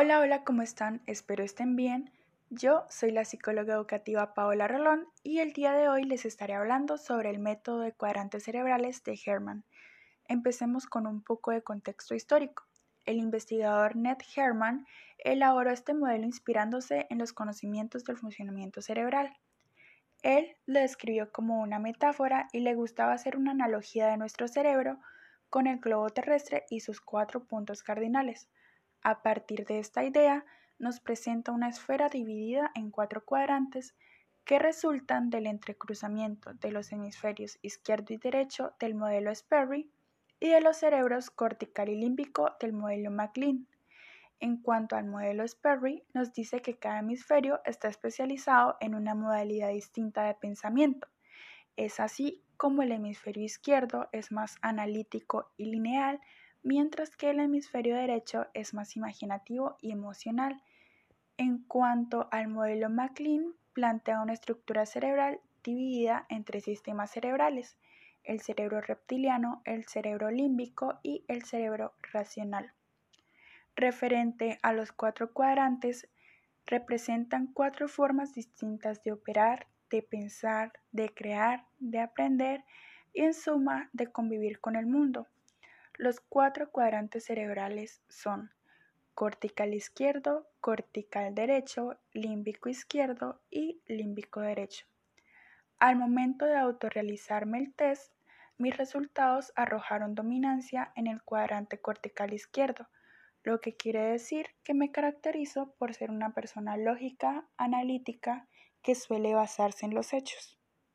Hola, hola, ¿cómo están? Espero estén bien. Yo soy la psicóloga educativa Paola Rolón y el día de hoy les estaré hablando sobre el método de cuadrantes cerebrales de Herman. Empecemos con un poco de contexto histórico. El investigador Ned Herman elaboró este modelo inspirándose en los conocimientos del funcionamiento cerebral. Él lo describió como una metáfora y le gustaba hacer una analogía de nuestro cerebro con el globo terrestre y sus cuatro puntos cardinales a partir de esta idea, nos presenta una esfera dividida en cuatro cuadrantes que resultan del entrecruzamiento de los hemisferios izquierdo y derecho del modelo Sperry y de los cerebros cortical y límbico del modelo MacLean. En cuanto al modelo Sperry, nos dice que cada hemisferio está especializado en una modalidad distinta de pensamiento. Es así como el hemisferio izquierdo es más analítico y lineal, mientras que el hemisferio derecho es más imaginativo y emocional. En cuanto al modelo MacLean, plantea una estructura cerebral dividida en tres sistemas cerebrales, el cerebro reptiliano, el cerebro límbico y el cerebro racional. Referente a los cuatro cuadrantes, representan cuatro formas distintas de operar, de pensar, de crear, de aprender y en suma de convivir con el mundo. Los cuatro cuadrantes cerebrales son cortical izquierdo, cortical derecho, límbico izquierdo y límbico derecho. Al momento de autorrealizarme el test, mis resultados arrojaron dominancia en el cuadrante cortical izquierdo, lo que quiere decir que me caracterizo por ser una persona lógica, analítica, que suele basarse en los hechos.